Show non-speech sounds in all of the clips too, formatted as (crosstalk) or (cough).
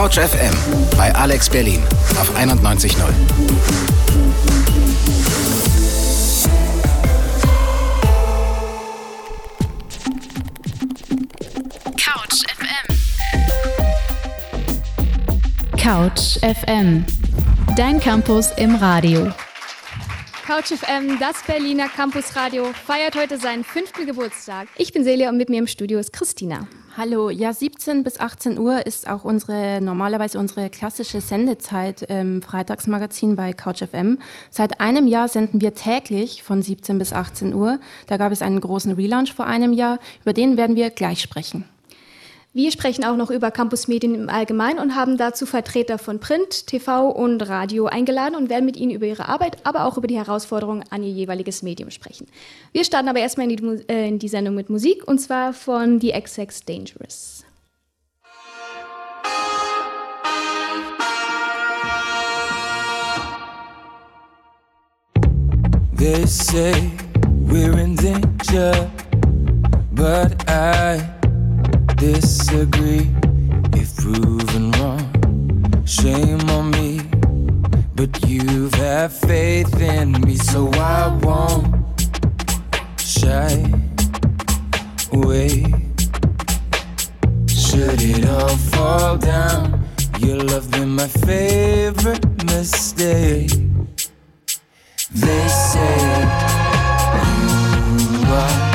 Couch FM bei Alex Berlin auf 91.0. Couch FM. Couch FM. Dein Campus im Radio. Couch FM, das Berliner Campusradio, feiert heute seinen fünften Geburtstag. Ich bin Celia und mit mir im Studio ist Christina. Hallo, ja, 17 bis 18 Uhr ist auch unsere normalerweise unsere klassische Sendezeit im Freitagsmagazin bei Couch FM. Seit einem Jahr senden wir täglich von 17 bis 18 Uhr. Da gab es einen großen Relaunch vor einem Jahr, über den werden wir gleich sprechen. Wir sprechen auch noch über Campusmedien im Allgemeinen und haben dazu Vertreter von Print, TV und Radio eingeladen und werden mit ihnen über ihre Arbeit, aber auch über die Herausforderungen an ihr jeweiliges Medium sprechen. Wir starten aber erstmal in die, äh, in die Sendung mit Musik und zwar von The XX Dangerous. They say we're in danger, but I disagree if proven wrong. Shame on me, but you've had faith in me, so I won't shy away. Should it all fall down, your love been my favorite mistake. They say you are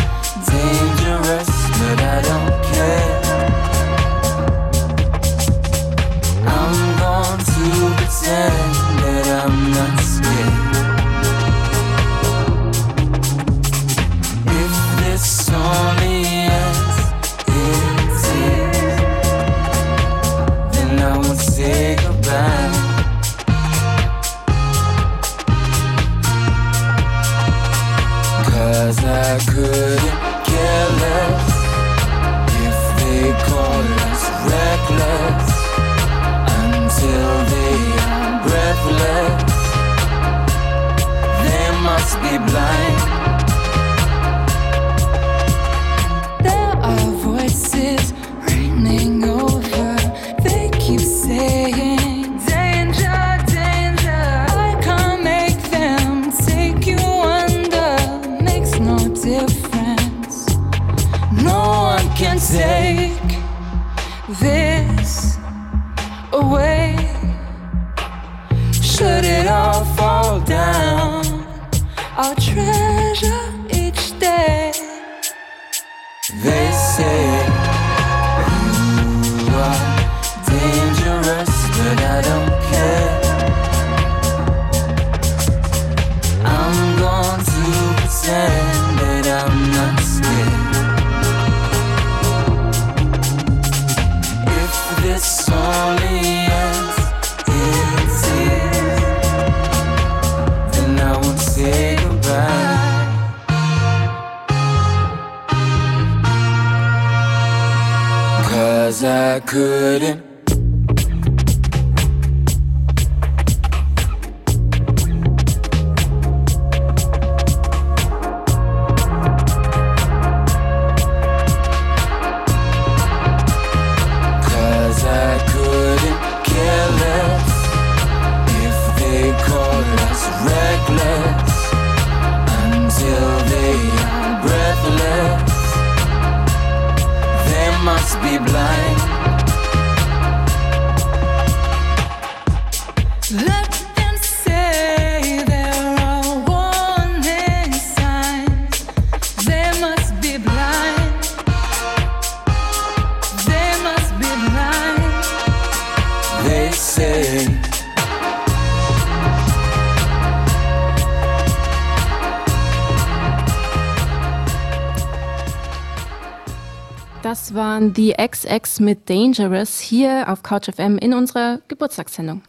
Die XX mit Dangerous hier auf Couch FM in unserer Geburtstagssendung.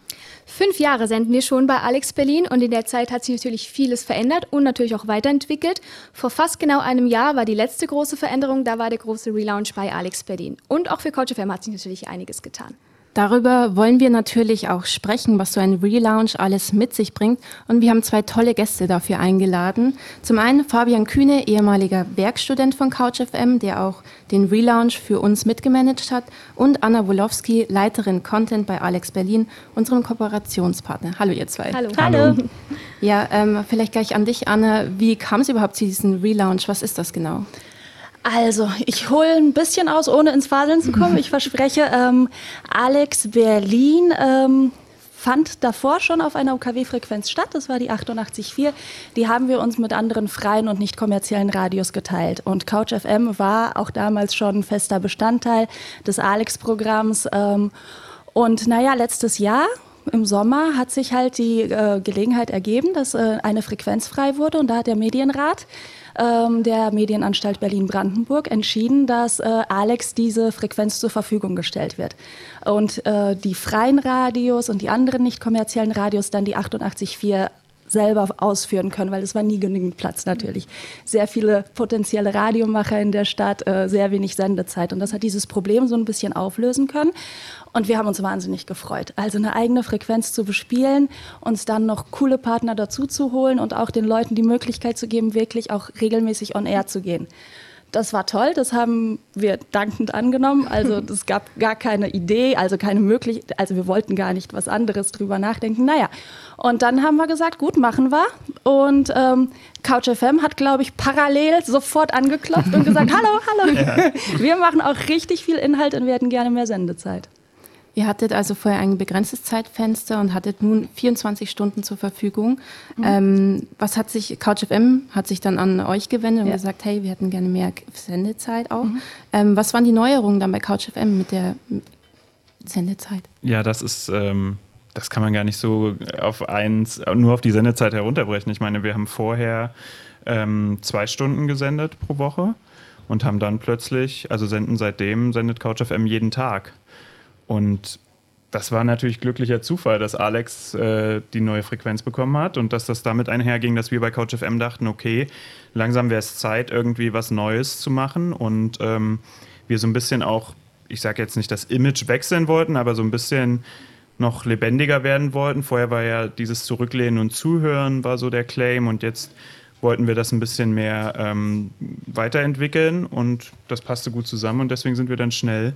Fünf Jahre senden wir schon bei Alex Berlin und in der Zeit hat sich natürlich vieles verändert und natürlich auch weiterentwickelt. Vor fast genau einem Jahr war die letzte große Veränderung, da war der große Relaunch bei Alex Berlin. Und auch für Couch FM hat sich natürlich einiges getan. Darüber wollen wir natürlich auch sprechen, was so ein Relaunch alles mit sich bringt. Und wir haben zwei tolle Gäste dafür eingeladen. Zum einen Fabian Kühne, ehemaliger Werkstudent von CouchFM, der auch den Relaunch für uns mitgemanagt hat. Und Anna Wolowski, Leiterin Content bei Alex Berlin, unserem Kooperationspartner. Hallo ihr zwei. Hallo. Hallo. Ja, ähm, vielleicht gleich an dich, Anna. Wie kam es überhaupt zu diesem Relaunch? Was ist das genau? Also, ich hole ein bisschen aus, ohne ins Faseln zu kommen. Ich verspreche, ähm, Alex Berlin ähm, fand davor schon auf einer UKW-Frequenz statt. Das war die 88.4. Die haben wir uns mit anderen freien und nicht kommerziellen Radios geteilt. Und Couch FM war auch damals schon fester Bestandteil des Alex-Programms. Ähm, und naja, letztes Jahr im Sommer hat sich halt die äh, Gelegenheit ergeben, dass äh, eine Frequenz frei wurde und da hat der Medienrat ähm, der Medienanstalt Berlin-Brandenburg entschieden, dass äh, Alex diese Frequenz zur Verfügung gestellt wird. Und äh, die freien Radios und die anderen nicht kommerziellen Radios dann die 88.4 selber ausführen können, weil es war nie genügend Platz natürlich. Sehr viele potenzielle Radiomacher in der Stadt, äh, sehr wenig Sendezeit. Und das hat dieses Problem so ein bisschen auflösen können. Und wir haben uns wahnsinnig gefreut. Also eine eigene Frequenz zu bespielen, uns dann noch coole Partner dazu zu holen und auch den Leuten die Möglichkeit zu geben, wirklich auch regelmäßig on air zu gehen. Das war toll, das haben wir dankend angenommen. Also (laughs) es gab gar keine Idee, also keine Möglichkeit, also wir wollten gar nicht was anderes drüber nachdenken. Naja, und dann haben wir gesagt, gut, machen wir. Und ähm, Couch FM hat, glaube ich, parallel sofort angeklopft und gesagt, (laughs) hallo, hallo, ja. (laughs) wir machen auch richtig viel Inhalt und wir hätten gerne mehr Sendezeit. Ihr hattet also vorher ein begrenztes Zeitfenster und hattet nun 24 Stunden zur Verfügung. Mhm. Ähm, was hat sich, CouchFM hat sich dann an euch gewendet und ja. gesagt, hey, wir hätten gerne mehr Sendezeit auch. Mhm. Ähm, was waren die Neuerungen dann bei CouchFM mit der Sendezeit? Ja, das ist, ähm, das kann man gar nicht so auf eins, nur auf die Sendezeit herunterbrechen. Ich meine, wir haben vorher ähm, zwei Stunden gesendet pro Woche und haben dann plötzlich, also senden seitdem, sendet CouchFM jeden Tag. Und das war natürlich glücklicher Zufall, dass Alex äh, die neue Frequenz bekommen hat und dass das damit einherging, dass wir bei CouchFM dachten, okay, langsam wäre es Zeit, irgendwie was Neues zu machen und ähm, wir so ein bisschen auch, ich sage jetzt nicht das Image wechseln wollten, aber so ein bisschen noch lebendiger werden wollten. Vorher war ja dieses Zurücklehnen und Zuhören war so der Claim und jetzt wollten wir das ein bisschen mehr ähm, weiterentwickeln und das passte gut zusammen und deswegen sind wir dann schnell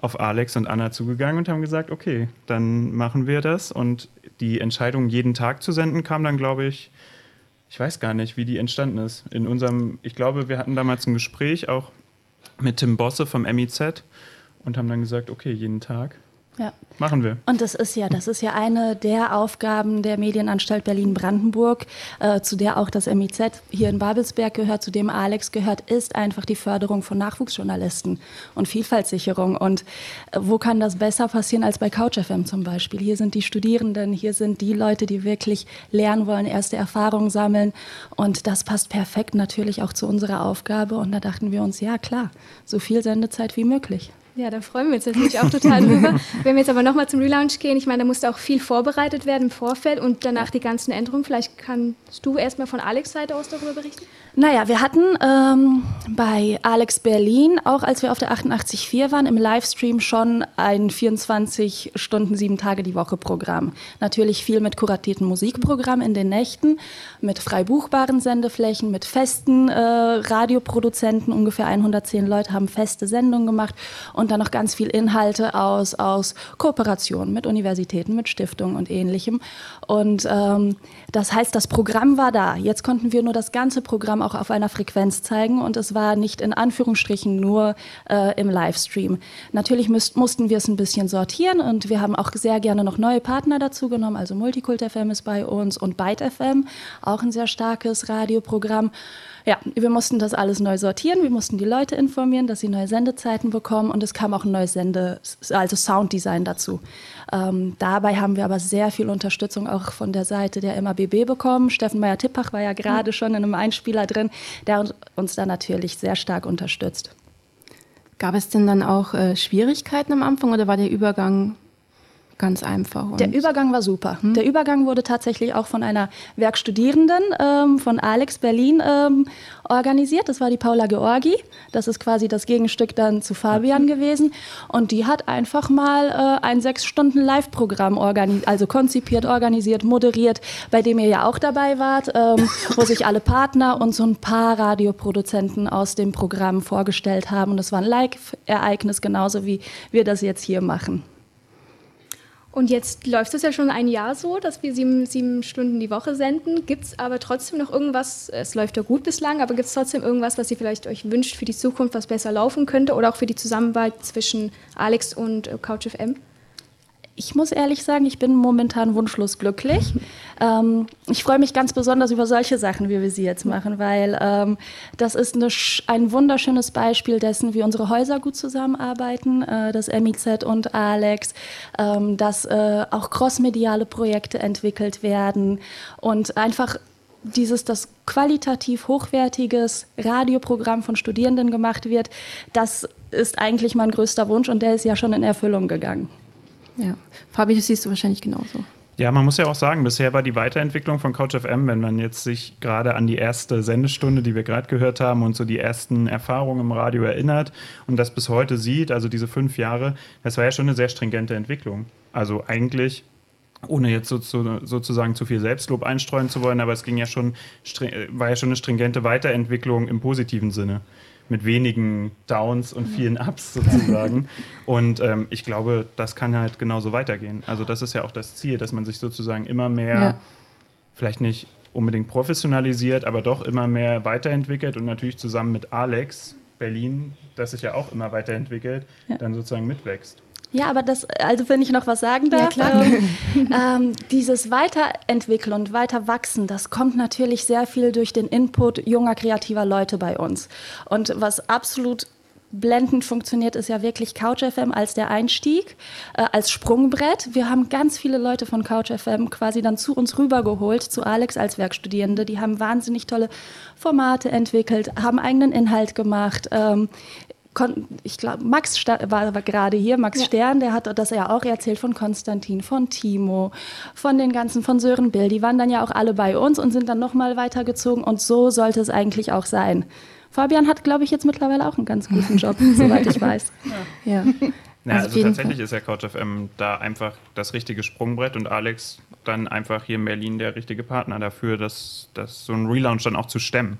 auf Alex und Anna zugegangen und haben gesagt, okay, dann machen wir das. Und die Entscheidung, jeden Tag zu senden, kam dann, glaube ich, ich weiß gar nicht, wie die entstanden ist. In unserem, ich glaube, wir hatten damals ein Gespräch auch mit Tim Bosse vom MIZ und haben dann gesagt, okay, jeden Tag. Ja. Machen wir. Und das ist ja, das ist ja eine der Aufgaben der Medienanstalt Berlin-Brandenburg, äh, zu der auch das MIZ hier in Babelsberg gehört, zu dem Alex gehört, ist einfach die Förderung von Nachwuchsjournalisten und Vielfaltssicherung. Und äh, wo kann das besser passieren als bei CouchFM zum Beispiel? Hier sind die Studierenden, hier sind die Leute, die wirklich lernen wollen, erste Erfahrungen sammeln. Und das passt perfekt natürlich auch zu unserer Aufgabe. Und da dachten wir uns, ja klar, so viel Sendezeit wie möglich. Ja, da freuen wir uns natürlich auch total (laughs) drüber. Wenn wir jetzt aber nochmal zum Relaunch gehen, ich meine, da musste auch viel vorbereitet werden im Vorfeld und danach die ganzen Änderungen. Vielleicht kannst du erstmal von Alex Seite aus darüber berichten? Naja, wir hatten ähm, bei Alex Berlin, auch als wir auf der 88.4 waren, im Livestream schon ein 24 Stunden, sieben Tage die Woche Programm. Natürlich viel mit kuratierten Musikprogrammen in den Nächten, mit frei buchbaren Sendeflächen, mit festen äh, Radioproduzenten. Ungefähr 110 Leute haben feste Sendungen gemacht und dann noch ganz viel Inhalte aus, aus Kooperationen mit Universitäten, mit Stiftungen und ähnlichem. Und ähm, das heißt, das Programm war da. Jetzt konnten wir nur das ganze Programm auch auf einer Frequenz zeigen und es war nicht in Anführungsstrichen nur äh, im Livestream. Natürlich müsst, mussten wir es ein bisschen sortieren und wir haben auch sehr gerne noch neue Partner dazu genommen. Also Multikult FM ist bei uns und Byte FM, auch ein sehr starkes Radioprogramm. Ja, wir mussten das alles neu sortieren, wir mussten die Leute informieren, dass sie neue Sendezeiten bekommen und es kam auch ein neues Sende, also Sounddesign dazu. Ähm, dabei haben wir aber sehr viel Unterstützung auch von der Seite der MABB bekommen. Steffen Meyer-Tippach war ja gerade mhm. schon in einem Einspieler drin, der uns da natürlich sehr stark unterstützt. Gab es denn dann auch äh, Schwierigkeiten am Anfang oder war der Übergang ganz einfach. Der Übergang war super. Hm? Der Übergang wurde tatsächlich auch von einer Werkstudierenden ähm, von Alex Berlin ähm, organisiert. Das war die Paula Georgi. Das ist quasi das Gegenstück dann zu Fabian mhm. gewesen. Und die hat einfach mal äh, ein sechs Stunden Live-Programm also konzipiert, organisiert, moderiert, bei dem ihr ja auch dabei wart, ähm, wo sich alle Partner und so ein paar Radioproduzenten aus dem Programm vorgestellt haben. Und das war ein Live-Ereignis, genauso wie wir das jetzt hier machen. Und jetzt läuft es ja schon ein Jahr so, dass wir sieben, sieben Stunden die Woche senden. Gibt es aber trotzdem noch irgendwas, es läuft ja gut bislang, aber gibt es trotzdem irgendwas, was ihr vielleicht euch wünscht für die Zukunft, was besser laufen könnte oder auch für die Zusammenarbeit zwischen Alex und äh, CouchFM? Ich muss ehrlich sagen, ich bin momentan wunschlos glücklich. Ähm, ich freue mich ganz besonders über solche Sachen, wie wir sie jetzt machen, weil ähm, das ist eine, ein wunderschönes Beispiel dessen, wie unsere Häuser gut zusammenarbeiten, äh, das MIZ und Alex, ähm, dass äh, auch crossmediale Projekte entwickelt werden und einfach dieses, das qualitativ hochwertiges Radioprogramm von Studierenden gemacht wird, das ist eigentlich mein größter Wunsch und der ist ja schon in Erfüllung gegangen. Ja, Fabi, das siehst du wahrscheinlich genauso. Ja, man muss ja auch sagen, bisher war die Weiterentwicklung von CouchFM, wenn man jetzt sich gerade an die erste Sendestunde, die wir gerade gehört haben und so die ersten Erfahrungen im Radio erinnert und das bis heute sieht, also diese fünf Jahre, das war ja schon eine sehr stringente Entwicklung. Also eigentlich ohne jetzt so, so, sozusagen zu viel Selbstlob einstreuen zu wollen, aber es ging ja schon, war ja schon eine stringente Weiterentwicklung im positiven Sinne mit wenigen Downs und vielen Ups sozusagen. und ähm, ich glaube, das kann halt genauso weitergehen. Also das ist ja auch das Ziel, dass man sich sozusagen immer mehr, ja. vielleicht nicht unbedingt professionalisiert, aber doch immer mehr weiterentwickelt und natürlich zusammen mit Alex Berlin, das sich ja auch immer weiterentwickelt, ja. dann sozusagen mitwächst. Ja, aber das, also wenn ich noch was sagen darf, ja, ähm, (laughs) ähm, dieses Weiterentwickeln und Weiterwachsen, das kommt natürlich sehr viel durch den Input junger, kreativer Leute bei uns. Und was absolut blendend funktioniert, ist ja wirklich CouchFM als der Einstieg, äh, als Sprungbrett. Wir haben ganz viele Leute von CouchFM quasi dann zu uns rübergeholt, zu Alex als Werkstudierende. Die haben wahnsinnig tolle Formate entwickelt, haben eigenen Inhalt gemacht. Ähm, ich glaube, Max war, war, gerade hier, Max ja. Stern, der hat das ja auch erzählt von Konstantin, von Timo, von den ganzen, von Sören Bill. Die waren dann ja auch alle bei uns und sind dann nochmal weitergezogen und so sollte es eigentlich auch sein. Fabian hat, glaube ich, jetzt mittlerweile auch einen ganz guten Job, (laughs) soweit ich weiß. Ja. ja. ja also, also tatsächlich Fall. ist ja CouchFM da einfach das richtige Sprungbrett und Alex dann einfach hier in Berlin der richtige Partner dafür, das, das so ein Relaunch dann auch zu stemmen.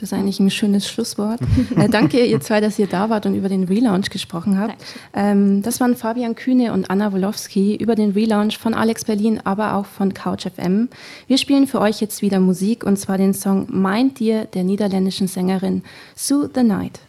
Das ist eigentlich ein schönes Schlusswort. äh, danke ihr zwei, dass ihr da wart und über den Relaunch gesprochen habt. Ähm, das waren Fabian Kühne und Anna Wolowski über den Relaunch von Alex Berlin, aber auch von Couch FM. Wir spielen für euch jetzt wieder Musik und zwar den Song Mind Dir der niederländischen Sängerin Sue the Night.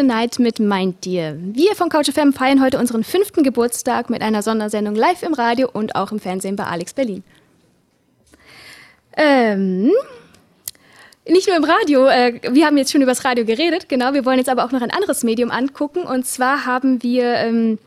The Night mit Mind Dear. Wir von CouchFM feiern heute unseren fünften Geburtstag mit einer Sondersendung live im Radio und auch im Fernsehen bei Alex Berlin. Ähm, nicht nur im Radio, äh, wir haben jetzt schon über das Radio geredet, genau, wir wollen jetzt aber auch noch ein anderes Medium angucken. Und zwar haben wir ähm,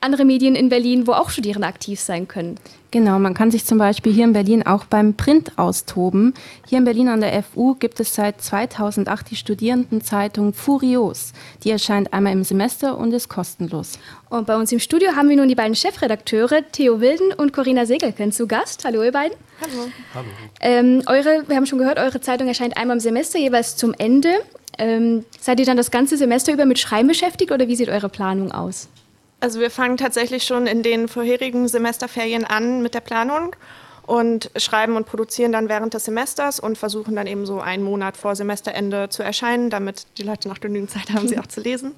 andere Medien in Berlin, wo auch Studierende aktiv sein können. Genau, man kann sich zum Beispiel hier in Berlin auch beim Print austoben. Hier in Berlin an der FU gibt es seit 2008 die Studierendenzeitung Furios. Die erscheint einmal im Semester und ist kostenlos. Und bei uns im Studio haben wir nun die beiden Chefredakteure, Theo Wilden und Corinna Segelken, zu Gast. Hallo, ihr beiden. Hallo. Hallo. Ähm, eure, wir haben schon gehört, eure Zeitung erscheint einmal im Semester, jeweils zum Ende. Ähm, seid ihr dann das ganze Semester über mit Schreiben beschäftigt oder wie sieht eure Planung aus? Also wir fangen tatsächlich schon in den vorherigen Semesterferien an mit der Planung und schreiben und produzieren dann während des Semesters und versuchen dann eben so einen Monat vor Semesterende zu erscheinen, damit die Leute noch genügend Zeit haben, sie auch zu lesen.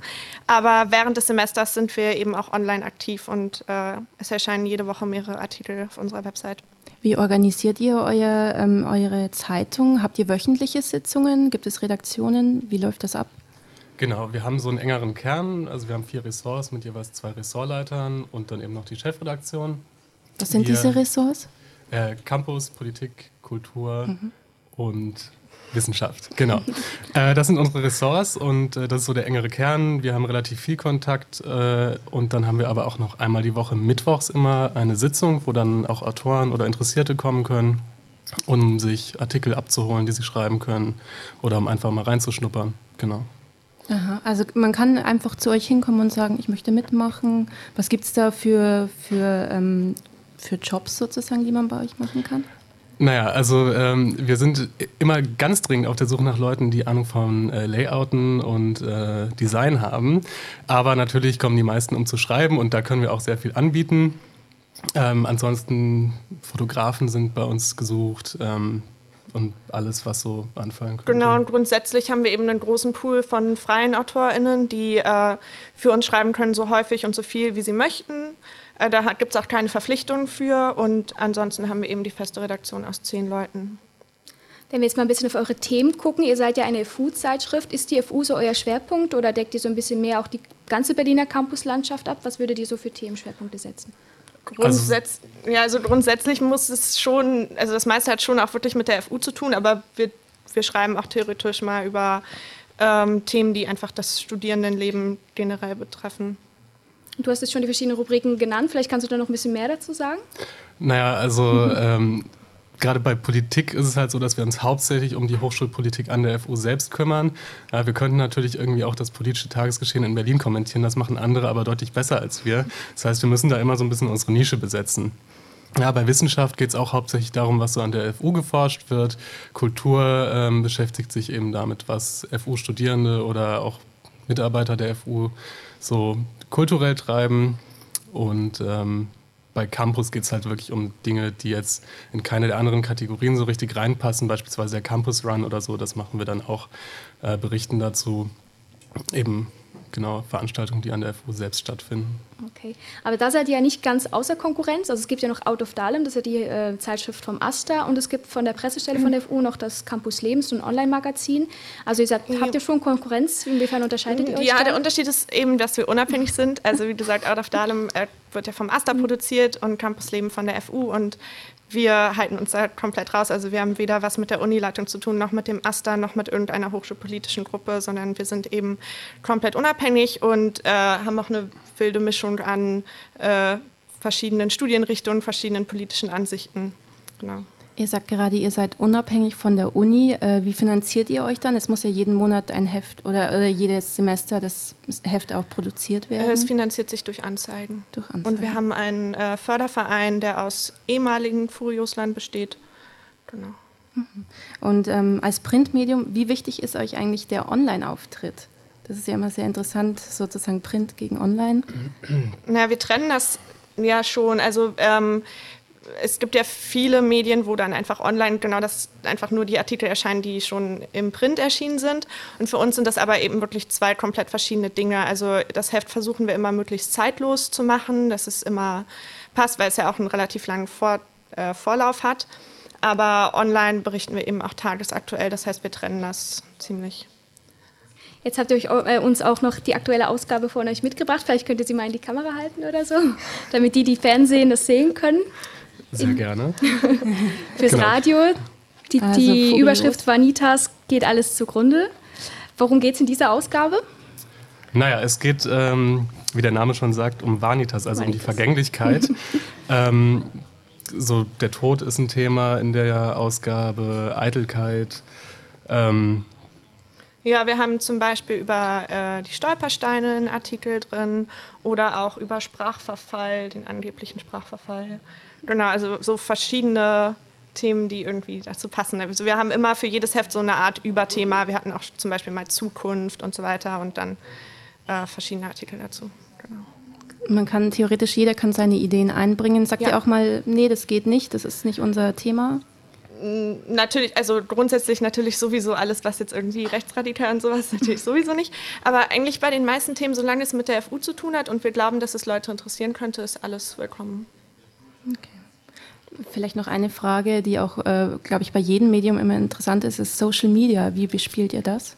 Aber während des Semesters sind wir eben auch online aktiv und äh, es erscheinen jede Woche mehrere Artikel auf unserer Website. Wie organisiert ihr euer, ähm, eure Zeitung? Habt ihr wöchentliche Sitzungen? Gibt es Redaktionen? Wie läuft das ab? Genau, wir haben so einen engeren Kern. Also wir haben vier Ressorts mit jeweils zwei Ressortleitern und dann eben noch die Chefredaktion. Was sind wir, diese Ressorts? Äh, Campus, Politik, Kultur mhm. und Wissenschaft, genau. (laughs) äh, das sind unsere Ressorts und äh, das ist so der engere Kern. Wir haben relativ viel Kontakt äh, und dann haben wir aber auch noch einmal die Woche mittwochs immer eine Sitzung, wo dann auch Autoren oder Interessierte kommen können, um sich Artikel abzuholen, die sie schreiben können oder um einfach mal reinzuschnuppern. Genau. Aha, also man kann einfach zu euch hinkommen und sagen, ich möchte mitmachen. Was gibt es da für, für, ähm, für Jobs sozusagen, die man bei euch machen kann? Naja, also ähm, wir sind immer ganz dringend auf der Suche nach Leuten, die Ahnung von äh, Layouten und äh, Design haben. Aber natürlich kommen die meisten, um zu schreiben und da können wir auch sehr viel anbieten. Ähm, ansonsten Fotografen sind bei uns gesucht, ähm, und alles, was so anfallen könnte. Genau, und grundsätzlich haben wir eben einen großen Pool von freien AutorInnen, die äh, für uns schreiben können, so häufig und so viel, wie sie möchten. Äh, da gibt es auch keine Verpflichtungen für und ansonsten haben wir eben die feste Redaktion aus zehn Leuten. Wenn wir jetzt mal ein bisschen auf eure Themen gucken, ihr seid ja eine FU-Zeitschrift. Ist die FU so euer Schwerpunkt oder deckt ihr so ein bisschen mehr auch die ganze Berliner Campuslandschaft ab? Was würdet ihr so für Themenschwerpunkte setzen? Grundsätz also, ja, also grundsätzlich muss es schon, also das meiste hat schon auch wirklich mit der FU zu tun, aber wir, wir schreiben auch theoretisch mal über ähm, Themen, die einfach das Studierendenleben generell betreffen. Du hast jetzt schon die verschiedenen Rubriken genannt, vielleicht kannst du da noch ein bisschen mehr dazu sagen? Naja, also (laughs) ähm, gerade bei Politik ist es halt so, dass wir uns hauptsächlich um die Hochschulpolitik an der FU selbst kümmern. Ja, wir könnten natürlich irgendwie auch das politische Tagesgeschehen in Berlin kommentieren, das machen andere aber deutlich besser als wir. Das heißt, wir müssen da immer so ein bisschen unsere Nische besetzen. Ja, bei Wissenschaft geht es auch hauptsächlich darum, was so an der FU geforscht wird. Kultur ähm, beschäftigt sich eben damit, was FU-Studierende oder auch Mitarbeiter der FU so kulturell treiben. Und ähm, bei Campus geht es halt wirklich um Dinge, die jetzt in keine der anderen Kategorien so richtig reinpassen, beispielsweise der Campus Run oder so. Das machen wir dann auch, äh, berichten dazu. Eben genau Veranstaltungen, die an der FU selbst stattfinden. Okay, aber da seid ihr ja nicht ganz außer Konkurrenz. Also es gibt ja noch Out of Dahlem, das ist ja die äh, Zeitschrift vom AStA und es gibt von der Pressestelle von der FU noch das Campus Lebens, so ein Online-Magazin. Also ihr sagt, habt ihr schon Konkurrenz? Inwiefern unterscheidet ihr euch? Ja, da? der Unterschied ist eben, dass wir unabhängig sind. Also wie du sagst, Out of Dahlem äh, wird ja vom AStA produziert und Campus Leben von der FU und wir halten uns da komplett raus. Also wir haben weder was mit der Unileitung zu tun, noch mit dem AStA, noch mit irgendeiner hochschulpolitischen Gruppe, sondern wir sind eben komplett unabhängig und äh, haben auch eine wilde Mischung an äh, verschiedenen Studienrichtungen, verschiedenen politischen Ansichten. Genau. Ihr sagt gerade, ihr seid unabhängig von der Uni. Äh, wie finanziert ihr euch dann? Es muss ja jeden Monat ein Heft oder, oder jedes Semester das Heft auch produziert werden. Es finanziert sich durch Anzeigen. Durch Anzeigen. Und wir haben einen äh, Förderverein, der aus ehemaligen Furiosland besteht. Genau. Mhm. Und ähm, als Printmedium, wie wichtig ist euch eigentlich der Online-Auftritt? Das ist ja immer sehr interessant, sozusagen Print gegen Online. Na, wir trennen das ja schon. Also ähm, es gibt ja viele Medien, wo dann einfach online genau das einfach nur die Artikel erscheinen, die schon im Print erschienen sind. Und für uns sind das aber eben wirklich zwei komplett verschiedene Dinge. Also das Heft versuchen wir immer möglichst zeitlos zu machen, dass es immer passt, weil es ja auch einen relativ langen Vor äh, Vorlauf hat. Aber online berichten wir eben auch tagesaktuell. Das heißt, wir trennen das ziemlich. Jetzt habt ihr euch, äh, uns auch noch die aktuelle Ausgabe von euch mitgebracht. Vielleicht könnt ihr sie mal in die Kamera halten oder so, (laughs) damit die, die Fernsehen das sehen können. Sehr gerne. (laughs) Fürs genau. Radio. Die, also die Überschrift Vanitas geht alles zugrunde. Worum geht es in dieser Ausgabe? Naja, es geht, ähm, wie der Name schon sagt, um Vanitas, also Vanitas. um die Vergänglichkeit. (laughs) ähm, so der Tod ist ein Thema in der Ausgabe, Eitelkeit. Ähm, ja, wir haben zum Beispiel über äh, die Stolpersteine einen Artikel drin oder auch über Sprachverfall, den angeblichen Sprachverfall. Genau, also so verschiedene Themen, die irgendwie dazu passen. Also wir haben immer für jedes Heft so eine Art Überthema. Wir hatten auch zum Beispiel mal Zukunft und so weiter und dann äh, verschiedene Artikel dazu. Genau. Man kann theoretisch, jeder kann seine Ideen einbringen. Sagt ja. ihr auch mal, nee, das geht nicht, das ist nicht unser Thema? natürlich, also grundsätzlich natürlich sowieso alles, was jetzt irgendwie rechtsradikal und sowas, (laughs) natürlich sowieso nicht. Aber eigentlich bei den meisten Themen, solange es mit der FU zu tun hat und wir glauben, dass es Leute interessieren könnte, ist alles willkommen. Vielleicht noch eine Frage, die auch, äh, glaube ich, bei jedem Medium immer interessant ist, ist Social Media. Wie bespielt ihr das?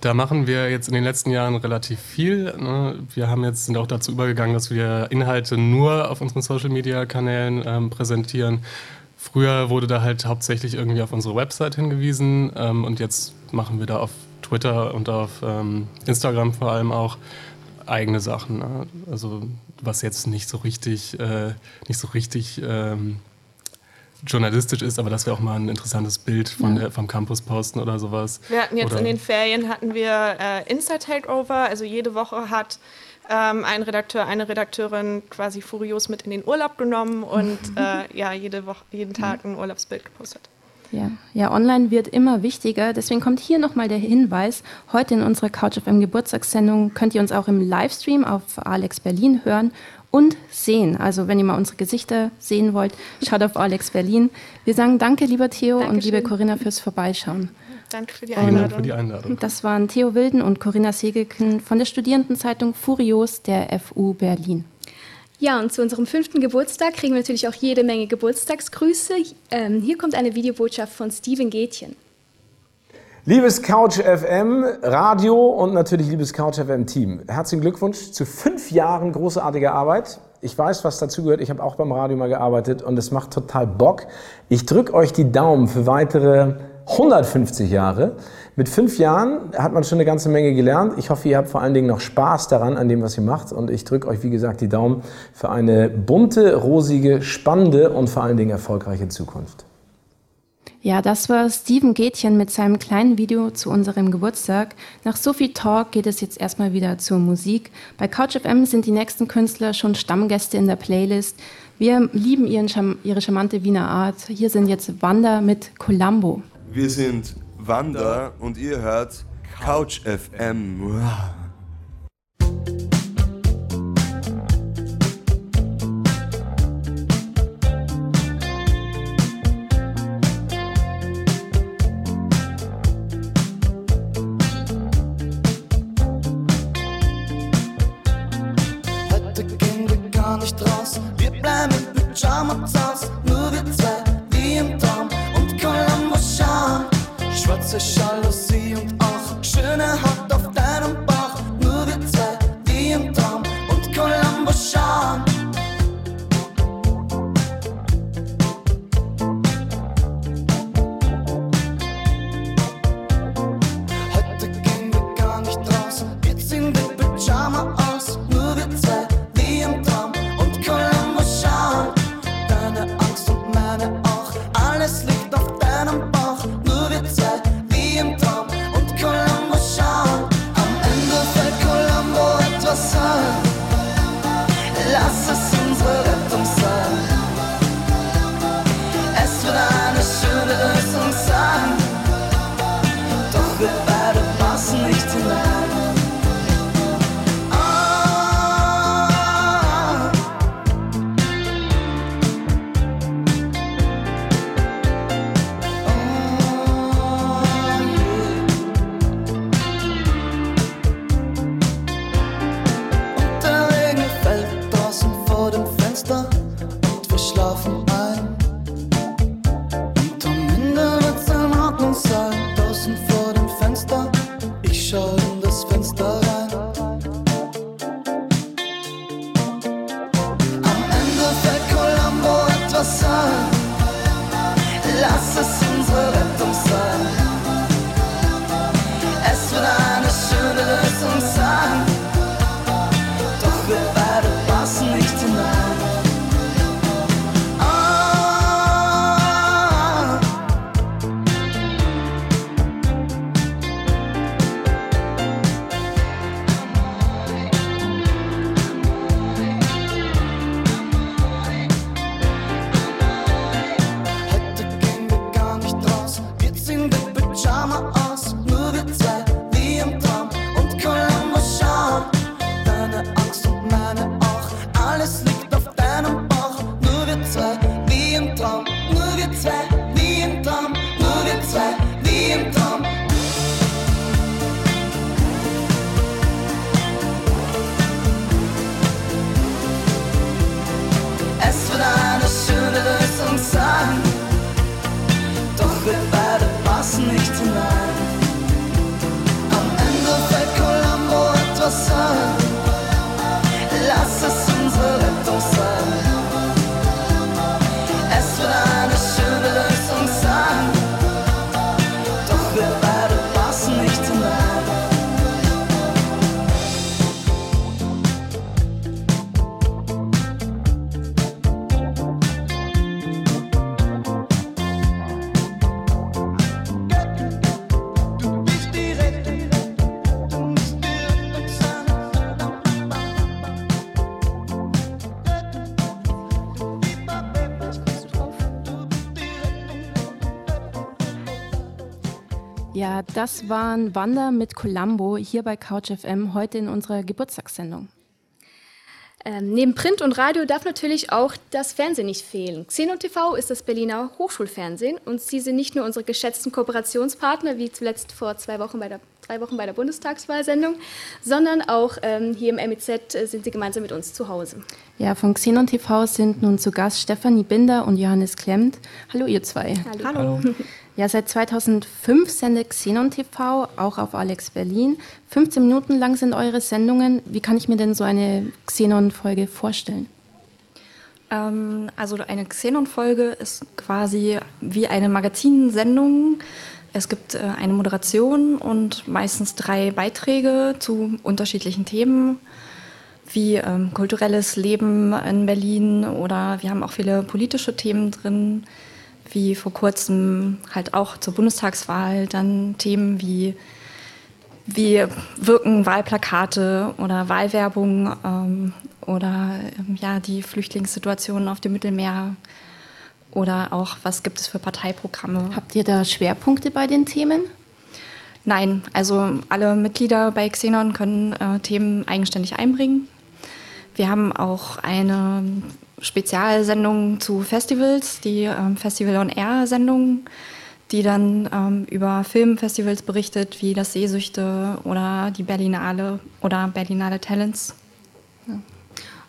Da machen wir jetzt in den letzten Jahren relativ viel. Ne? Wir haben jetzt, sind auch dazu übergegangen, dass wir Inhalte nur auf unseren Social-Media-Kanälen ähm, präsentieren Früher wurde da halt hauptsächlich irgendwie auf unsere Website hingewiesen ähm, und jetzt machen wir da auf Twitter und auf ähm, Instagram vor allem auch eigene Sachen. Ne? Also was jetzt nicht so richtig, äh, nicht so richtig ähm, journalistisch ist, aber dass wir auch mal ein interessantes Bild von der, vom Campus posten oder sowas. Wir hatten jetzt oder in den Ferien hatten wir äh, Insta Takeover, also jede Woche hat ähm, ein Redakteur, eine Redakteurin quasi furios mit in den Urlaub genommen und (laughs) äh, ja, jede Woche, jeden Tag ein Urlaubsbild gepostet. Ja. ja, online wird immer wichtiger. Deswegen kommt hier nochmal der Hinweis. Heute in unserer Couch FM Geburtstagssendung könnt ihr uns auch im Livestream auf Alex Berlin hören und sehen. Also wenn ihr mal unsere Gesichter sehen wollt, schaut auf Alex Berlin. Wir sagen danke, lieber Theo Dankeschön. und liebe Corinna fürs Vorbeischauen. Danke für die Einladung. Für die Einladung. Das waren Theo Wilden und Corinna Segelken von der Studierendenzeitung Furios der FU Berlin. Ja, und zu unserem fünften Geburtstag kriegen wir natürlich auch jede Menge Geburtstagsgrüße. Ähm, hier kommt eine Videobotschaft von Steven Gätchen. Liebes Couch FM Radio und natürlich liebes Couch FM Team, herzlichen Glückwunsch zu fünf Jahren großartiger Arbeit. Ich weiß, was dazu gehört. Ich habe auch beim Radio mal gearbeitet und es macht total Bock. Ich drücke euch die Daumen für weitere 150 Jahre. Mit fünf Jahren hat man schon eine ganze Menge gelernt. Ich hoffe, ihr habt vor allen Dingen noch Spaß daran, an dem, was ihr macht. Und ich drücke euch, wie gesagt, die Daumen für eine bunte, rosige, spannende und vor allen Dingen erfolgreiche Zukunft. Ja, das war Steven Gätchen mit seinem kleinen Video zu unserem Geburtstag. Nach so viel Talk geht es jetzt erstmal wieder zur Musik. Bei CouchFM sind die nächsten Künstler schon Stammgäste in der Playlist. Wir lieben ihren, ihre charmante Wiener Art. Hier sind jetzt Wanda mit Columbo. Wir sind Wanda und ihr hört Couch FM. Ja, das waren Wander mit Columbo hier bei Couch FM heute in unserer Geburtstagssendung. Ähm, neben Print und Radio darf natürlich auch das Fernsehen nicht fehlen. Xenon TV ist das Berliner Hochschulfernsehen und sie sind nicht nur unsere geschätzten Kooperationspartner, wie zuletzt vor zwei Wochen bei der, drei Wochen bei der Bundestagswahlsendung, sondern auch ähm, hier im MEZ äh, sind sie gemeinsam mit uns zu Hause. Ja, von Xenon TV sind nun zu Gast Stefanie Binder und Johannes Klemmt. Hallo ihr zwei. Hallo. (laughs) Ja, seit 2005 sendet Xenon TV auch auf Alex Berlin. 15 Minuten lang sind eure Sendungen. Wie kann ich mir denn so eine Xenon-Folge vorstellen? Ähm, also eine Xenon-Folge ist quasi wie eine Magazinsendung. Es gibt äh, eine Moderation und meistens drei Beiträge zu unterschiedlichen Themen, wie ähm, kulturelles Leben in Berlin oder wir haben auch viele politische Themen drin, wie vor kurzem halt auch zur Bundestagswahl dann Themen wie wie wirken Wahlplakate oder Wahlwerbung ähm, oder ähm, ja, die Flüchtlingssituation auf dem Mittelmeer oder auch, was gibt es für Parteiprogramme. Habt ihr da Schwerpunkte bei den Themen? Nein, also alle Mitglieder bei Xenon können äh, Themen eigenständig einbringen. Wir haben auch eine Spezialsendung zu Festivals, die ähm, Festival on Air Sendung, die dann ähm, über Filmfestivals berichtet, wie das Sehsüchte oder die Berlinale oder Berlinale Talents.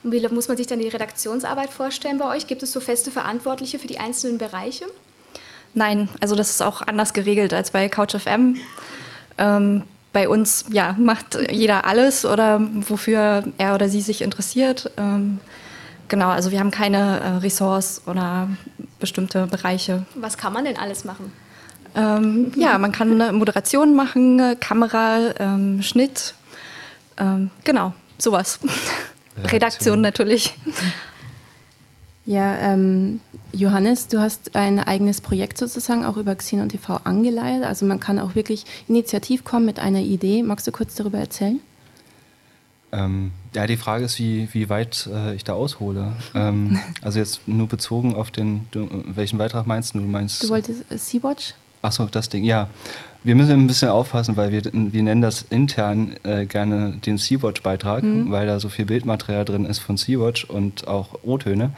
Und wie muss man sich dann die Redaktionsarbeit vorstellen bei euch? Gibt es so feste Verantwortliche für die einzelnen Bereiche? Nein, also das ist auch anders geregelt als bei Couch FM. Ähm, bei uns ja, macht jeder alles oder wofür er oder sie sich interessiert. Ähm, genau, also wir haben keine äh, Ressorts oder bestimmte Bereiche. Was kann man denn alles machen? Ähm, ja, man kann eine Moderation machen, äh, Kamera, ähm, Schnitt, ähm, genau, sowas. (laughs) Redaktion natürlich. (laughs) Ja, ähm, Johannes, du hast ein eigenes Projekt sozusagen auch über Xenon TV angeleiert. Also man kann auch wirklich initiativ kommen mit einer Idee. Magst du kurz darüber erzählen? Ähm, ja, die Frage ist, wie, wie weit äh, ich da aushole. Ähm, (laughs) also jetzt nur bezogen auf den, du, welchen Beitrag meinst du? Du meinst Du wolltest äh, Sea-Watch? Achso, das Ding, ja. Wir müssen ein bisschen aufpassen, weil wir, wir nennen das intern äh, gerne den Sea-Watch-Beitrag, Mhm. weil da so viel Bildmaterial drin ist von Sea-Watch und auch O-Töne.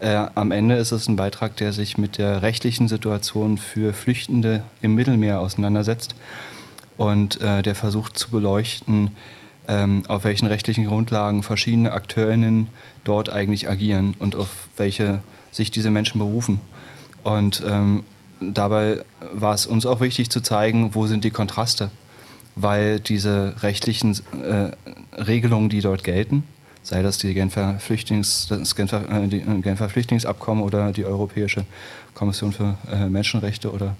Äh, am Ende ist es ein Beitrag, der sich mit der rechtlichen Situation für Flüchtende im Mittelmeer auseinandersetzt und äh, der versucht zu beleuchten, ähm, auf welchen rechtlichen Grundlagen verschiedene Akteurinnen dort eigentlich agieren und auf welche sich diese Menschen berufen. Und ähm, dabei war es uns auch wichtig zu zeigen, wo sind die Kontraste, weil diese rechtlichen äh, Regelungen, die dort gelten, sei das die Genfer, Flüchtlings, das Genfer, äh, die äh, Genfer Flüchtlingsabkommen oder die Europäische Kommission für äh, Menschenrechte oder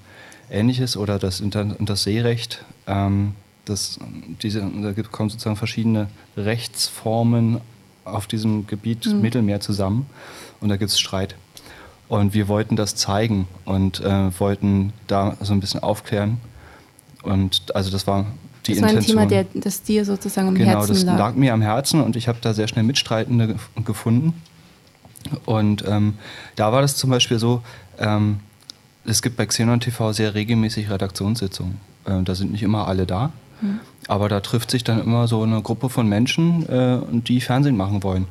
ähnliches oder das, Inter das Seerecht, ähm, das, diese, da kommen sozusagen verschiedene Rechtsformen auf diesem Gebiet Mhm. Mittelmeer zusammen und da gibt es Streit. Und wir wollten das zeigen und äh, wollten da so ein bisschen aufklären. Und also das war die das war ein. Thema, der, das dir sozusagen am genau, Herzen das lag. lag mir am Herzen und ich habe da sehr schnell Mitstreitende gef- gefunden. Und ähm, da war das zum Beispiel so, ähm, es gibt bei Xenon TV sehr regelmäßig Redaktionssitzungen. Ähm, da sind nicht immer alle da, Aber da trifft sich dann immer so eine Gruppe von Menschen, äh, die Fernsehen machen wollen.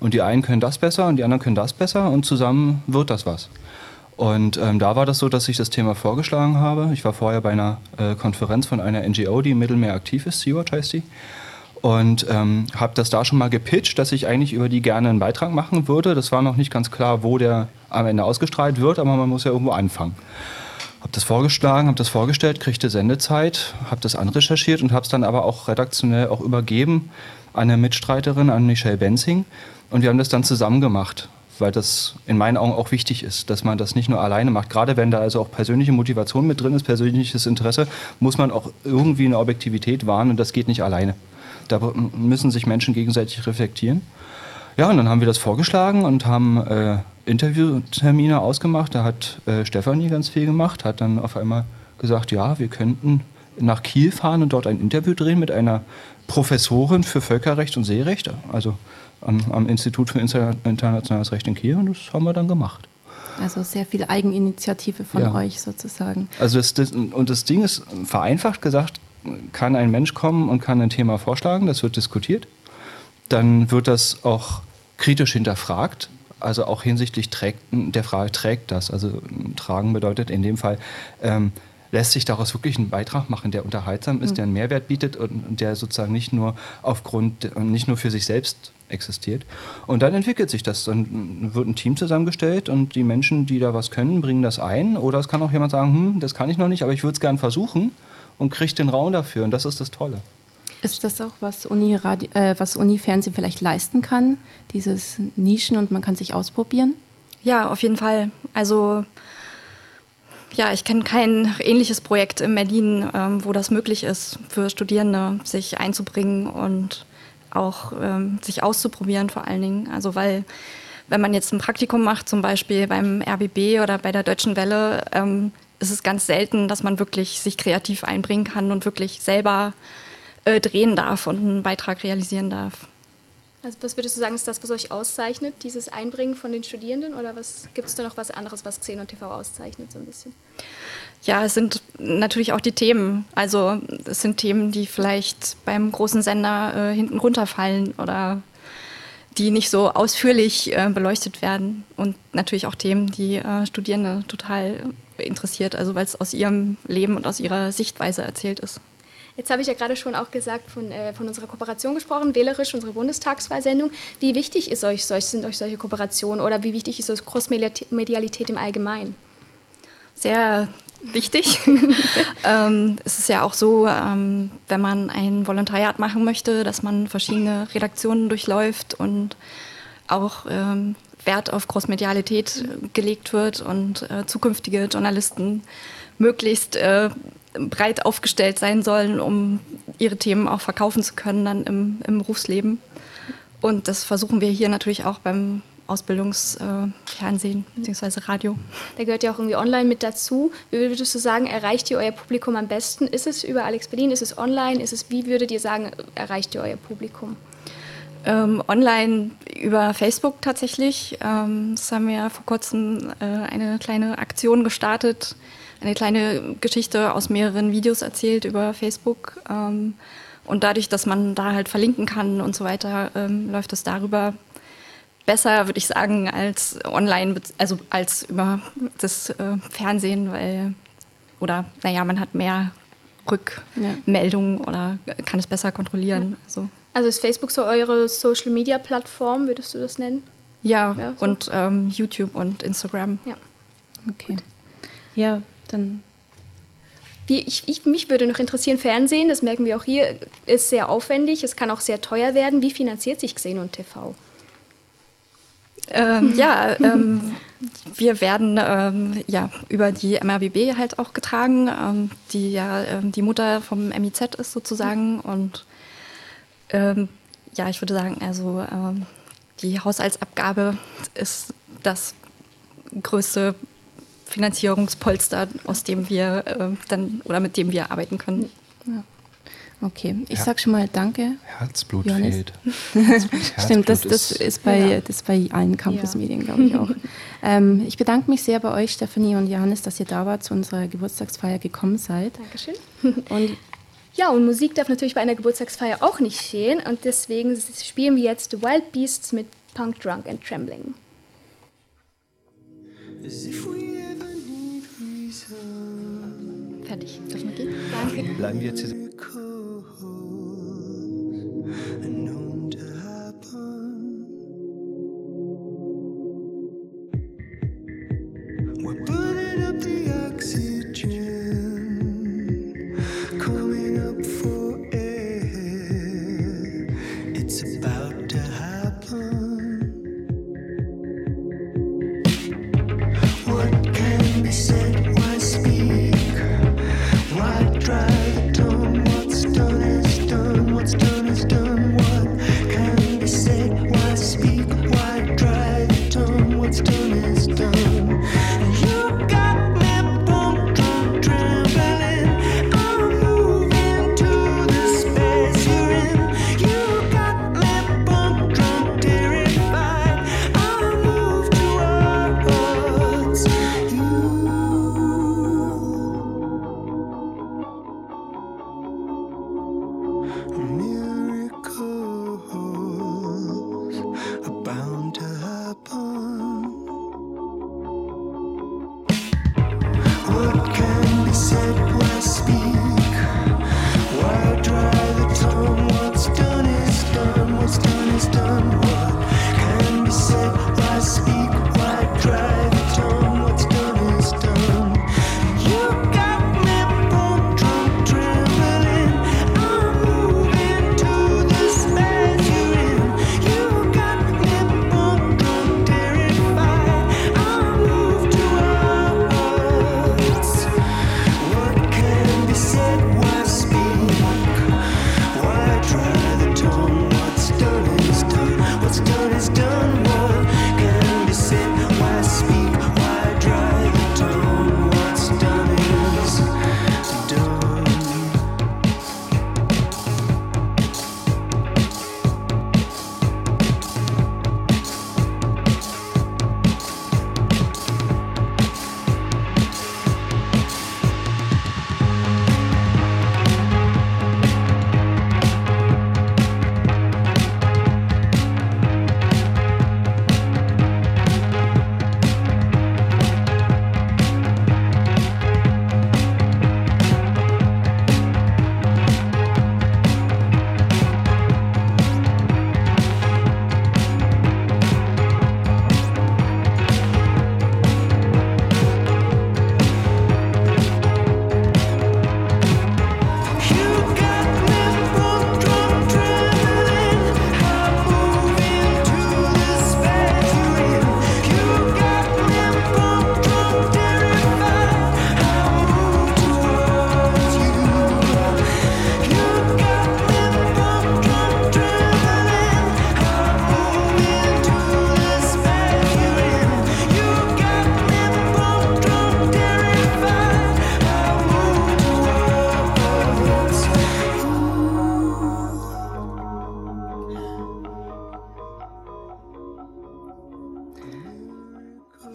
Und die einen können das besser und die anderen können das besser und zusammen wird das was. Und ähm, da war das so, dass ich das Thema vorgeschlagen habe. Ich war vorher bei einer äh, Konferenz von einer NGO, die im Mittelmeer aktiv ist, Sea-Watch heißt die. Und ähm, habe das da schon mal gepitcht, dass ich eigentlich über die gerne einen Beitrag machen würde. Das war noch nicht ganz klar, wo der am Ende ausgestrahlt wird, aber man muss ja irgendwo anfangen. Habe das vorgeschlagen, habe das vorgestellt, kriegte Sendezeit, habe das anrecherchiert und habe es dann aber auch redaktionell auch übergeben an eine Mitstreiterin, an Michelle Benzing. Und wir haben das dann zusammen gemacht, weil das in meinen Augen auch wichtig ist, dass man das nicht nur alleine macht. Gerade wenn da also auch persönliche Motivation mit drin ist, persönliches Interesse, muss man auch irgendwie eine Objektivität wahren und das geht nicht alleine. Da müssen sich Menschen gegenseitig reflektieren. Ja, und dann haben wir das vorgeschlagen und haben äh, Interviewtermine ausgemacht. Da hat äh, Stefanie ganz viel gemacht, hat dann auf einmal gesagt, ja, wir könnten nach Kiel fahren und dort ein Interview drehen mit einer Professorin für Völkerrecht und Seerecht, also am, am Institut für Inter internationales Recht in Kiel und das haben wir dann gemacht. Also sehr viel Eigeninitiative von ja. euch sozusagen. Also das, das, und das Ding ist vereinfacht gesagt, kann ein Mensch kommen und kann ein Thema vorschlagen, das wird diskutiert. Dann wird das auch kritisch hinterfragt, also auch hinsichtlich trägt, der Frage, trägt das? Also tragen bedeutet in dem Fall, ähm, lässt sich daraus wirklich ein Beitrag machen, der unterhaltsam ist, mhm. der einen Mehrwert bietet und der sozusagen nicht nur aufgrund, nicht nur für sich selbst existiert. Und dann entwickelt sich das. Dann wird ein Team zusammengestellt und die Menschen, die da was können, bringen das ein. Oder es kann auch jemand sagen, hm, das kann ich noch nicht, aber ich würde es gern versuchen und kriegt den Raum dafür. Und das ist das Tolle. Ist das auch, was Uni, Radio, äh, was Uni Fernsehen vielleicht leisten kann? Dieses Nischen und man kann sich ausprobieren? Ja, auf jeden Fall. Also ja, ich kenne kein ähnliches Projekt in Berlin, ähm, wo das möglich ist, für Studierende sich einzubringen und auch ähm, sich auszuprobieren vor allen Dingen. Also weil wenn man jetzt ein Praktikum macht, zum Beispiel beim RBB oder bei der Deutschen Welle, ähm, ist es ganz selten, dass man wirklich sich kreativ einbringen kann und wirklich selber äh, drehen darf und einen Beitrag realisieren darf. Also was würdest du sagen, ist das, was euch auszeichnet, dieses Einbringen von den Studierenden? Oder gibt es da noch was anderes, was Xenon TV auszeichnet so ein bisschen? Ja, es sind natürlich auch die Themen. Also es sind Themen, die vielleicht beim großen Sender äh, hinten runterfallen oder die nicht so ausführlich äh, beleuchtet werden. Und natürlich auch Themen, die äh, Studierende total interessiert, also weil es aus ihrem Leben und aus ihrer Sichtweise erzählt ist. Jetzt habe ich ja gerade schon auch gesagt von, äh, von unserer Kooperation gesprochen, wählerisch, unsere Bundestagswahlsendung. Wie wichtig ist euch, solch, sind euch solche Kooperationen oder wie wichtig ist euch Crossmedialität im Allgemeinen? Sehr wichtig. (laughs) ähm, es ist ja auch so, ähm, wenn man ein Volontariat machen möchte, dass man verschiedene Redaktionen durchläuft und auch ähm, Wert auf Crossmedialität gelegt wird und äh, zukünftige Journalisten möglichst äh, breit aufgestellt sein sollen, um ihre Themen auch verkaufen zu können dann im, im Berufsleben. Und das versuchen wir hier natürlich auch beim Ausbildungsfernsehen äh, bzw. Radio. Da gehört ja auch irgendwie online mit dazu. Wie würdest du sagen, erreicht ihr euer Publikum am besten? Ist es über Alex Berlin? Ist es online? Ist es, wie würdet ihr sagen, erreicht ihr euer Publikum? Ähm, online über Facebook tatsächlich. Ähm, das haben wir vor kurzem äh, eine kleine Aktion gestartet, eine kleine Geschichte aus mehreren Videos erzählt über Facebook. Ähm, und dadurch, dass man da halt verlinken kann und so weiter, ähm, läuft es darüber besser, würde ich sagen, als online, also als über das äh, Fernsehen, weil, oder naja, man hat mehr Rückmeldungen ja. oder kann es besser kontrollieren. Ja. Also. Also ist Facebook so eure Social Media Plattform, würdest du das nennen? Ja, ja so. und ähm, YouTube und Instagram. Ja. Okay. Ja, dann. Wie, ich, ich, mich würde noch interessieren, Fernsehen, das merken wir auch hier, ist sehr aufwendig, es kann auch sehr teuer werden. Wie finanziert sich Xenon TV? Ähm, ja, ähm, wir werden ähm, ja über die MRBB halt auch getragen, ähm, die ja ähm, die Mutter vom MIZ ist sozusagen und ähm, ja, ich würde sagen, also ähm, die Haushaltsabgabe ist das größte Finanzierungspolster, aus dem wir äh, dann oder mit dem wir arbeiten können. Ja. Okay, ich ja. sag schon mal Danke. Herzblut Johannes. fehlt. (laughs) Stimmt, das, das ist bei, ja. das bei allen Campusmedien, ja. glaube ich auch. (laughs) ähm, ich bedanke mich sehr bei euch, Stefanie und Johannes, dass ihr da wart, zu unserer Geburtstagsfeier gekommen seid. Dankeschön. Und ja, und Musik darf natürlich bei einer Geburtstagsfeier auch nicht fehlen und deswegen spielen wir jetzt The Wild Beasts mit Punk Drunk and Trembling. Fertig. Darf man gehen? Danke. Bleiben wir zusammen. We're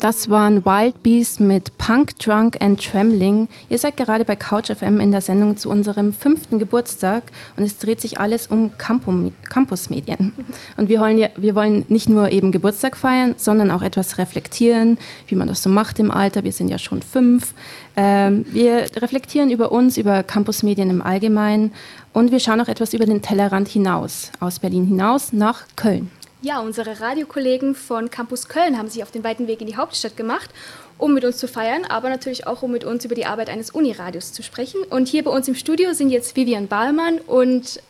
Das waren Wild Beast mit Punk, Drunk and Trembling. Ihr seid gerade bei Couch FM in der Sendung zu unserem fünften Geburtstag und es dreht sich alles um Campusmedien. Und wir wollen, ja, wir wollen nicht nur eben Geburtstag feiern, sondern auch etwas reflektieren, wie man das so macht im Alter. Wir sind ja schon fünf. Ähm, wir reflektieren über uns, über Campusmedien im Allgemeinen und wir schauen auch etwas über den Tellerrand hinaus, aus Berlin hinaus nach Köln. Ja, unsere Radiokollegen von Campus Köln haben sich auf den weiten Weg in die Hauptstadt gemacht, um mit uns zu feiern, aber natürlich auch, um mit uns über die Arbeit eines Uniradios zu sprechen. Und hier bei uns im Studio sind jetzt Vivian Bahlmann und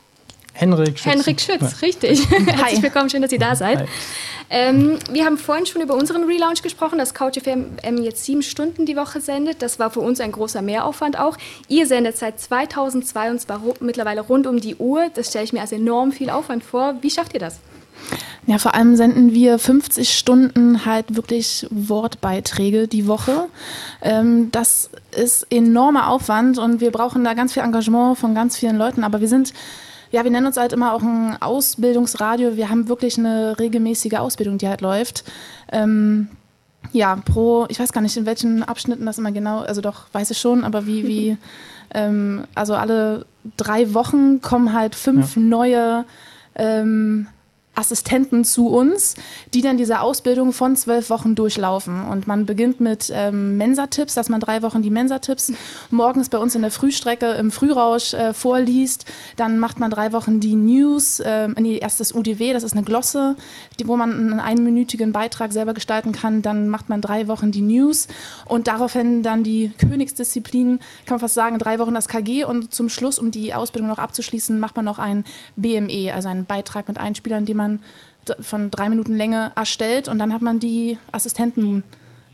Henrik Schütz. Henrik Schütz, richtig. (laughs) Herzlich willkommen, schön, dass ihr da seid. Hi. Ähm, wir haben vorhin schon über unseren Relaunch gesprochen, dass Couch FM jetzt sieben Stunden die Woche sendet. Das war für uns ein großer Mehraufwand auch. Ihr sendet seit 2002 und zwar mittlerweile rund um die Uhr. Das stelle ich mir als enorm viel Aufwand vor. Wie schafft ihr das? Ja, vor allem senden wir 50 Stunden halt wirklich Wortbeiträge die Woche. Ähm, das ist enormer Aufwand und wir brauchen da ganz viel Engagement von ganz vielen Leuten. Aber wir sind, ja, wir nennen uns halt immer auch ein Ausbildungsradio. Wir haben wirklich eine regelmäßige Ausbildung, die halt läuft. Ähm, ja, pro, ich weiß gar nicht, in welchen Abschnitten das immer genau, also doch, weiß ich schon, aber wie, wie, (laughs) ähm, also alle drei Wochen kommen halt fünf neue ähm, Assistenten zu uns, die dann diese Ausbildung von zwölf Wochen durchlaufen. Und man beginnt mit ähm, Mensa-Tipps, dass man drei Wochen die Mensa-Tipps morgens bei uns in der Frühstrecke im Frührausch äh, vorliest. Dann macht man drei Wochen die News, äh, nee, erst das UDW, das ist eine Glosse, die, wo man einen einminütigen Beitrag selber gestalten kann. Dann macht man drei Wochen die News und daraufhin dann die Königsdisziplin, kann man fast sagen, drei Wochen das KG und zum Schluss, um die Ausbildung noch abzuschließen, macht man noch ein BME, also einen Beitrag mit Einspielern, den man von drei Minuten Länge erstellt und dann hat man die Assistenten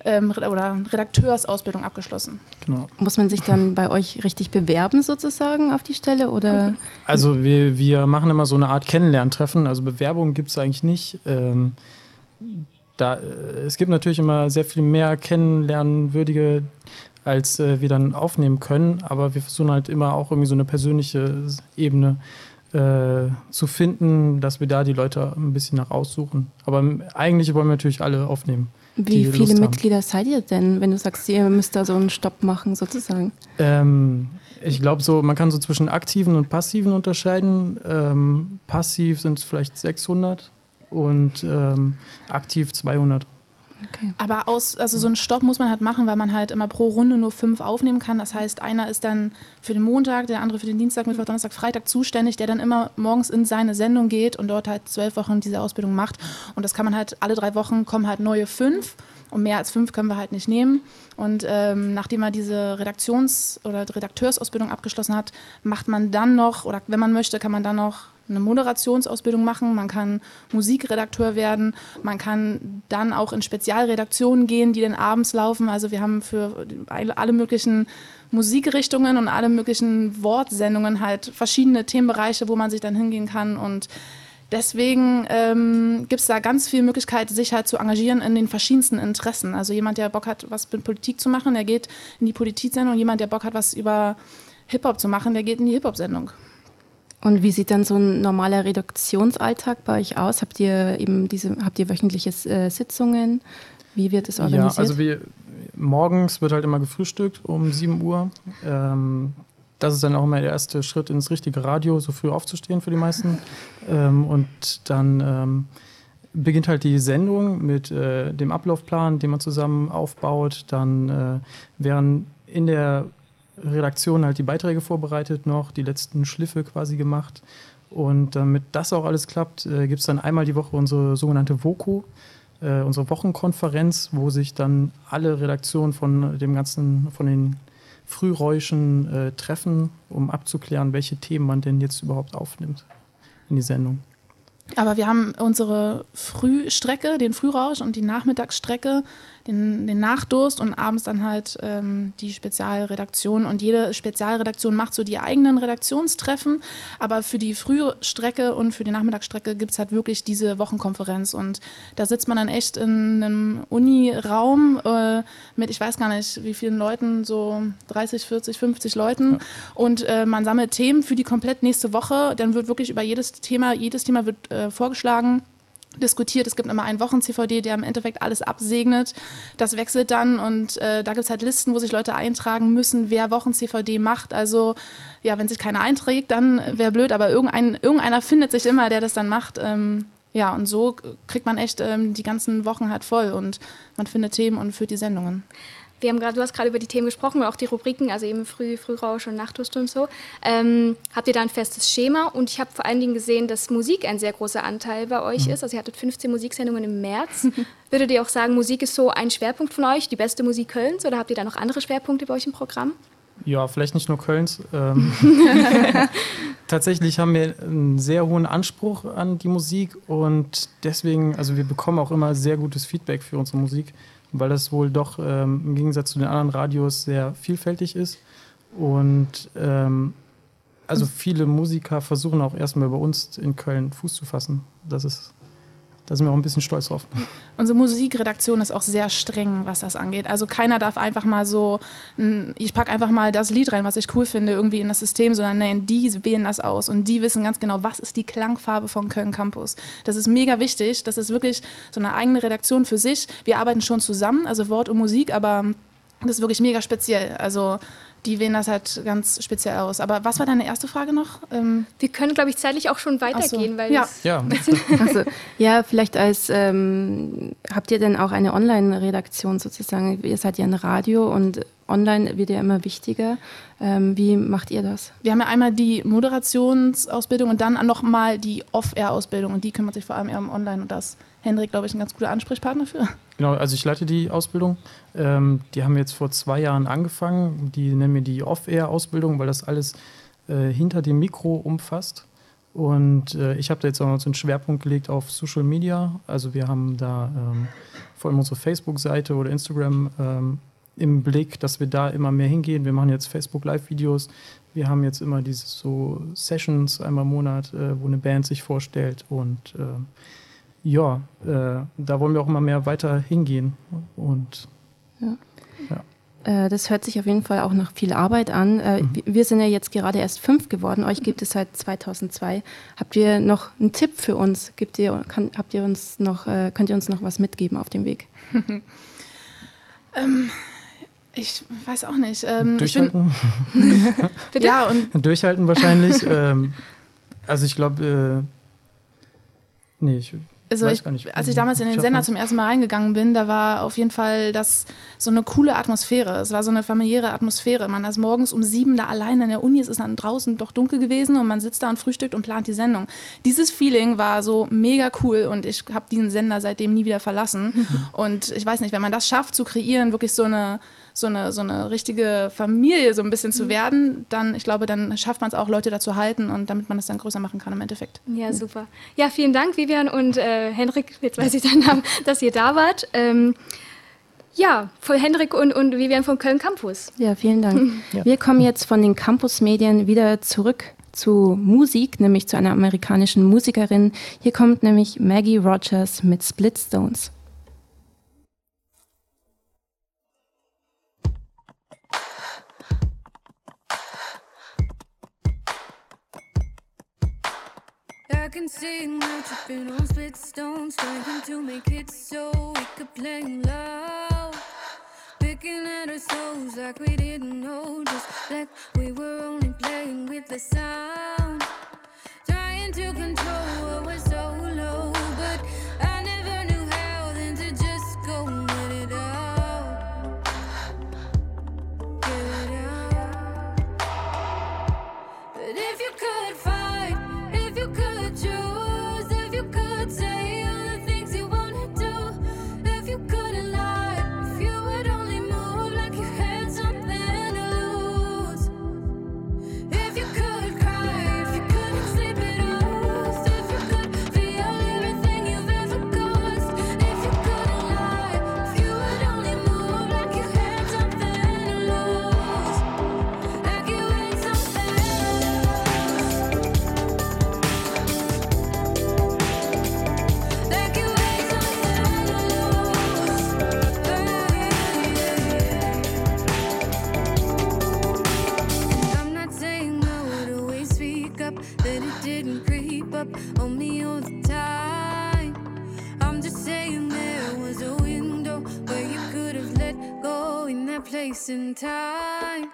ähm, oder Redakteursausbildung abgeschlossen. Genau. Muss man sich dann bei euch richtig bewerben sozusagen auf die Stelle oder? Also wir, wir machen immer so eine Art Kennenlerntreffen. Also Bewerbungen gibt es eigentlich nicht. Ähm, da, äh, es gibt natürlich immer sehr viel mehr kennenlernwürdige, als äh, wir dann aufnehmen können. Aber wir versuchen halt immer auch irgendwie so eine persönliche Ebene äh, zu finden, dass wir da die Leute ein bisschen nach aussuchen. Aber eigentlich wollen wir natürlich alle aufnehmen. Wie viele Mitglieder seid ihr denn, wenn du sagst, ihr müsst da so einen Stopp machen sozusagen? Ähm, ich glaube, so, man kann so zwischen aktiven und passiven unterscheiden. Ähm, passiv sind es vielleicht 600 und ähm, aktiv 200. Okay. Aber aus, also so einen Stopp muss man halt machen, weil man halt immer pro Runde nur fünf aufnehmen kann. Das heißt, einer ist dann für den Montag, der andere für den Dienstag, Mittwoch, Donnerstag, Freitag zuständig, der dann immer morgens in seine Sendung geht und dort halt zwölf Wochen diese Ausbildung macht. Und das kann man halt alle drei Wochen kommen halt neue fünf. Und mehr als fünf können wir halt nicht nehmen. Und ähm, nachdem er diese Redaktions- oder Redakteursausbildung abgeschlossen hat, macht man dann noch, oder wenn man möchte, kann man dann noch eine Moderationsausbildung machen, man kann Musikredakteur werden, man kann dann auch in Spezialredaktionen gehen, die dann abends laufen. Also wir haben für alle möglichen Musikrichtungen und alle möglichen Wortsendungen halt verschiedene Themenbereiche, wo man sich dann hingehen kann und Deswegen ähm, gibt es da ganz viel Möglichkeit, sich halt zu engagieren in den verschiedensten Interessen. Also jemand, der Bock hat, was mit Politik zu machen, der geht in die Politik-Sendung. Jemand, der Bock hat, was über Hip-Hop zu machen, der geht in die Hip-Hop-Sendung. Und wie sieht dann so ein normaler Redaktionsalltag bei euch aus? Habt ihr eben diese, habt ihr wöchentliche äh, Sitzungen? Wie wird es organisiert? Ja, also wir, morgens wird halt immer gefrühstückt um 7 Uhr. Ähm, das ist dann auch immer der erste Schritt ins richtige Radio, so früh aufzustehen für die meisten. Ähm, und dann ähm, beginnt halt die Sendung mit äh, dem Ablaufplan, den man zusammen aufbaut. Dann äh, werden in der Redaktion halt die Beiträge vorbereitet noch, die letzten Schliffe quasi gemacht. Und damit das auch alles klappt, äh, gibt es dann einmal die Woche unsere sogenannte VOKO, äh, unsere Wochenkonferenz, wo sich dann alle Redaktionen von dem ganzen, von den Frühräuschen äh, treffen, um abzuklären, welche Themen man denn jetzt überhaupt aufnimmt in die Sendung. Aber wir haben unsere Frühstrecke, den Frührausch und die Nachmittagsstrecke den, den Nachdurst und abends dann halt ähm, die Spezialredaktion. Und jede Spezialredaktion macht so die eigenen Redaktionstreffen. Aber für die Frühstrecke und für die Nachmittagsstrecke gibt es halt wirklich diese Wochenkonferenz. Und da sitzt man dann echt in einem Uniraum äh, mit, ich weiß gar nicht, wie vielen Leuten, so 30, 40, 50 Leuten. Ja. Und äh, man sammelt Themen für die komplett nächste Woche. Dann wird wirklich über jedes Thema, jedes Thema wird äh, vorgeschlagen diskutiert. Es gibt immer einen Wochen-CVD, der im Endeffekt alles absegnet. Das wechselt dann und äh, da gibt es halt Listen, wo sich Leute eintragen müssen, wer Wochen-CVD macht. Also ja, wenn sich keiner einträgt, dann wäre blöd, aber irgendein, irgendeiner findet sich immer, der das dann macht. Ähm, ja, und so kriegt man echt ähm, die ganzen Wochen halt voll und man findet Themen und führt die Sendungen. Wir haben gerade, du hast gerade über die Themen gesprochen, auch die Rubriken, also eben Früh, Frührausch und Nachtdurst und so. Ähm, habt ihr da ein festes Schema? Und ich habe vor allen Dingen gesehen, dass Musik ein sehr großer Anteil bei euch mhm. ist. Also ihr hattet 15 Musiksendungen im März. (laughs) Würdet ihr auch sagen, Musik ist so ein Schwerpunkt von euch, die beste Musik Kölns? Oder habt ihr da noch andere Schwerpunkte bei euch im Programm? Ja, vielleicht nicht nur Kölns. Ähm, (laughs) (laughs) tatsächlich haben wir einen sehr hohen Anspruch an die Musik und deswegen, also wir bekommen auch immer sehr gutes Feedback für unsere Musik weil das wohl doch ähm, im Gegensatz zu den anderen Radios sehr vielfältig ist. Und ähm, also viele Musiker versuchen auch erstmal bei uns in Köln Fuß zu fassen. Das ist da sind wir auch ein bisschen stolz drauf. Unsere Musikredaktion ist auch sehr streng, was das angeht. Also keiner darf einfach mal so, ich packe einfach mal das Lied rein, was ich cool finde, irgendwie in das System, sondern nein, die wählen das aus und die wissen ganz genau, was ist die Klangfarbe von Köln Campus. Das ist mega wichtig. Das ist wirklich so eine eigene Redaktion für sich. Wir arbeiten schon zusammen, also Wort und Musik, aber Das ist wirklich mega speziell. Also die wählen das halt ganz speziell aus. Aber was war deine erste Frage noch? Ähm Wir können, glaube ich, zeitlich auch schon weitergehen, so. weil Ja. Ja. Also, (laughs) ja, vielleicht als, ähm, habt ihr denn auch eine Online-Redaktion sozusagen? Ihr seid ja ein Radio und online wird ja immer wichtiger. Ähm, wie macht ihr das? Wir haben ja einmal die Moderationsausbildung und dann nochmal die Off-Air-Ausbildung. Und die kümmert sich vor allem eher um Online. Und da ist Hendrik, glaube ich, ein ganz guter Ansprechpartner für. Genau, also ich leite die Ausbildung. Ähm, die haben jetzt vor zwei Jahren angefangen. Die nennen wir die Off-Air-Ausbildung, weil das alles äh, hinter dem Mikro umfasst. Und äh, ich habe da jetzt auch noch so einen Schwerpunkt gelegt auf Social Media. Also wir haben da ähm, vor allem unsere Facebook-Seite oder Instagram ähm, im Blick, dass wir da immer mehr hingehen. Wir machen jetzt Facebook Live-Videos. Wir haben jetzt immer diese so Sessions einmal im Monat, äh, wo eine Band sich vorstellt. Und ähm, ja, äh, da wollen wir auch immer mehr weiter hingehen. Und Ja. ja. Äh, Das hört sich auf jeden Fall auch nach viel Arbeit an. Äh, Mhm. wir- sind ja jetzt gerade erst fünf geworden. Euch gibt es seit 2002. Habt ihr noch einen Tipp für uns? Gibt ihr, kann, habt ihr uns noch, äh, könnt ihr uns noch was mitgeben auf dem Weg? (laughs) ähm, ich weiß auch nicht. Ähm, ich bin- Durchhalten. (laughs) Bitte? Ja, und Durchhalten wahrscheinlich. ähm, also ich glaube, äh, nee, ich Also ich, nicht. als ich damals in den Sender zum ersten Mal reingegangen bin, da war auf jeden Fall das so eine coole Atmosphäre. Es war so eine familiäre Atmosphäre. Man ist morgens um sieben da alleine in der Uni, es ist dann draußen doch dunkel gewesen und man sitzt da und frühstückt und plant die Sendung. Dieses Feeling war so mega cool und ich habe diesen Sender seitdem nie wieder verlassen. (laughs) und ich weiß nicht, wenn man das schafft zu kreieren, wirklich so eine so eine, so eine richtige Familie so ein bisschen zu werden, dann, ich glaube, dann schafft man es auch, Leute dazu halten und damit man es dann größer machen kann im Endeffekt. Ja, super. Ja, vielen Dank, Vivian und äh, Henrik, jetzt weiß ich (laughs) deinen Namen, dass ihr da wart. Ähm, ja, von Henrik und, und Vivian vom Köln Campus. Ja, vielen Dank. (laughs) Ja. Wir kommen jetzt von den Campusmedien wieder zurück zu Musik, nämlich zu einer amerikanischen Musikerin. Hier kommt nämlich Maggie Rogers mit Split Can see now tripping on split stones, trying to make it so we could play loud. Picking at our souls like we didn't know, just like we were only playing with the sound. Trying to control what was so low, in time.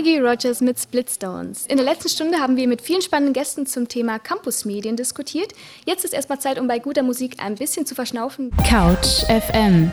Maggie Rogers mit Splitstones. In der letzten Stunde haben wir mit vielen spannenden Gästen zum Thema Campusmedien diskutiert. Jetzt ist erstmal Zeit, um bei guter Musik ein bisschen zu verschnaufen. Couch FM.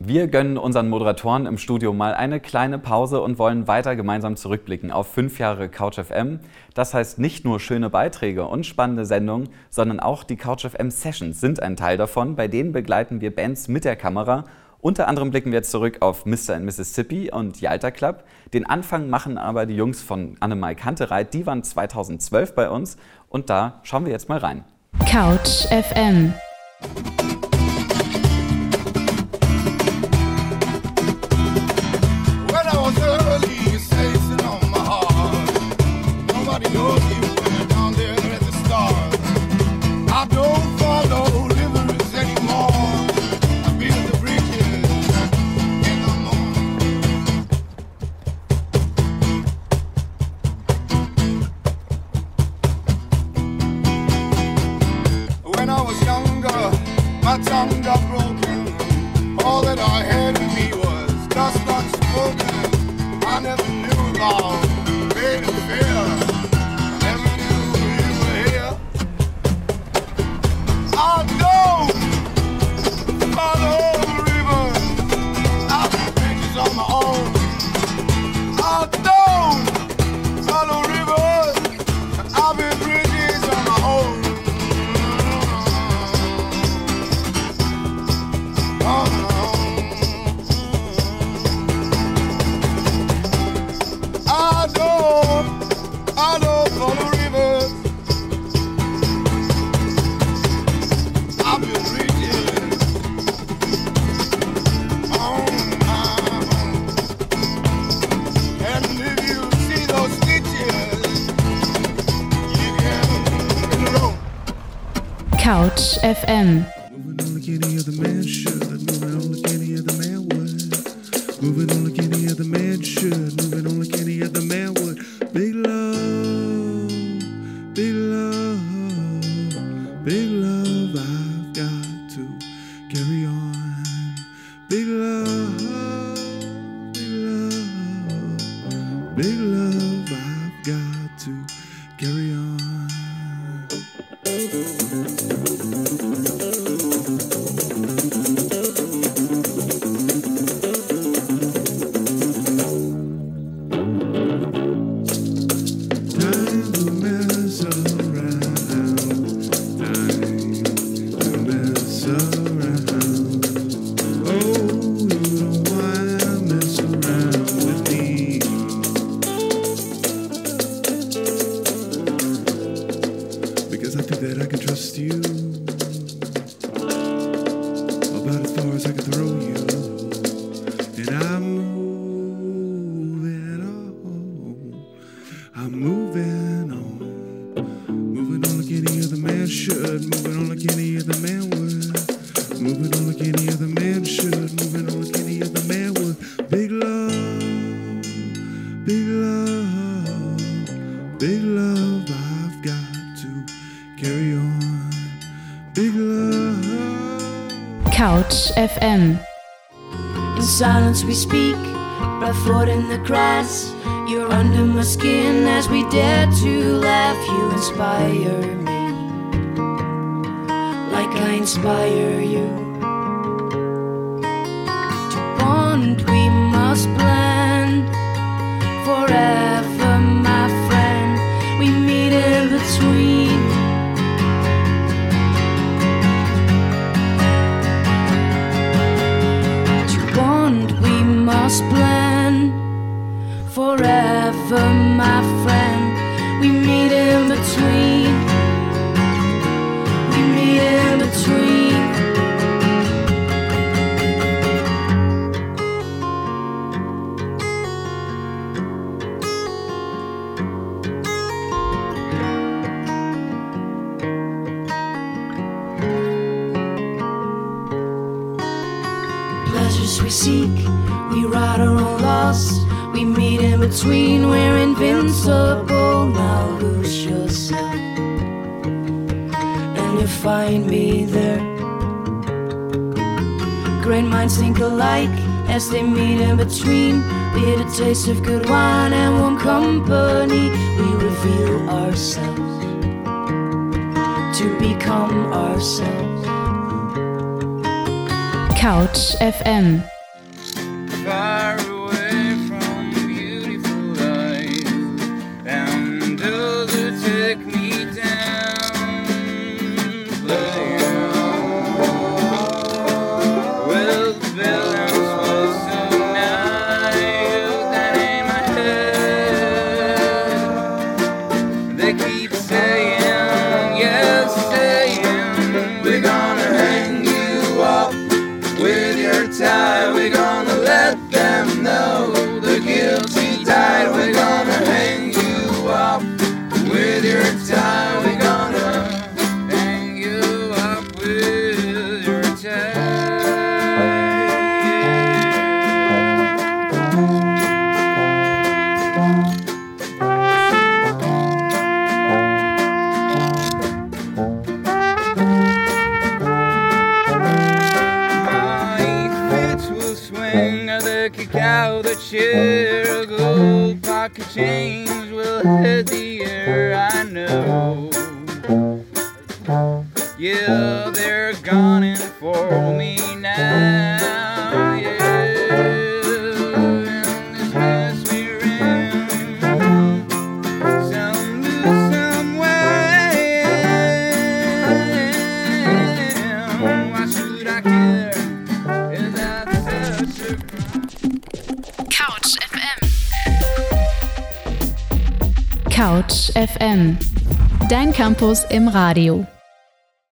Wir gönnen unseren Moderatoren im Studio mal eine kleine Pause und wollen weiter gemeinsam zurückblicken auf fünf Jahre Couch FM. Das heißt, nicht nur schöne Beiträge und spannende Sendungen, sondern auch die Couch FM Sessions sind ein Teil davon. Bei denen begleiten wir Bands mit der Kamera unter anderem blicken wir jetzt zurück auf Mr. in Mississippi und Yalta Club. Den Anfang machen aber die Jungs von Annemai Kantereit. Die waren 2012 bei uns und da schauen wir jetzt mal rein. Couch FM. music through grass. You're under my skin as we dare to laugh. You inspire me like I inspire you. taste of good wine and warm company, we reveal ourselves to become ourselves. Couch FM FM. Dein Campus im Radio.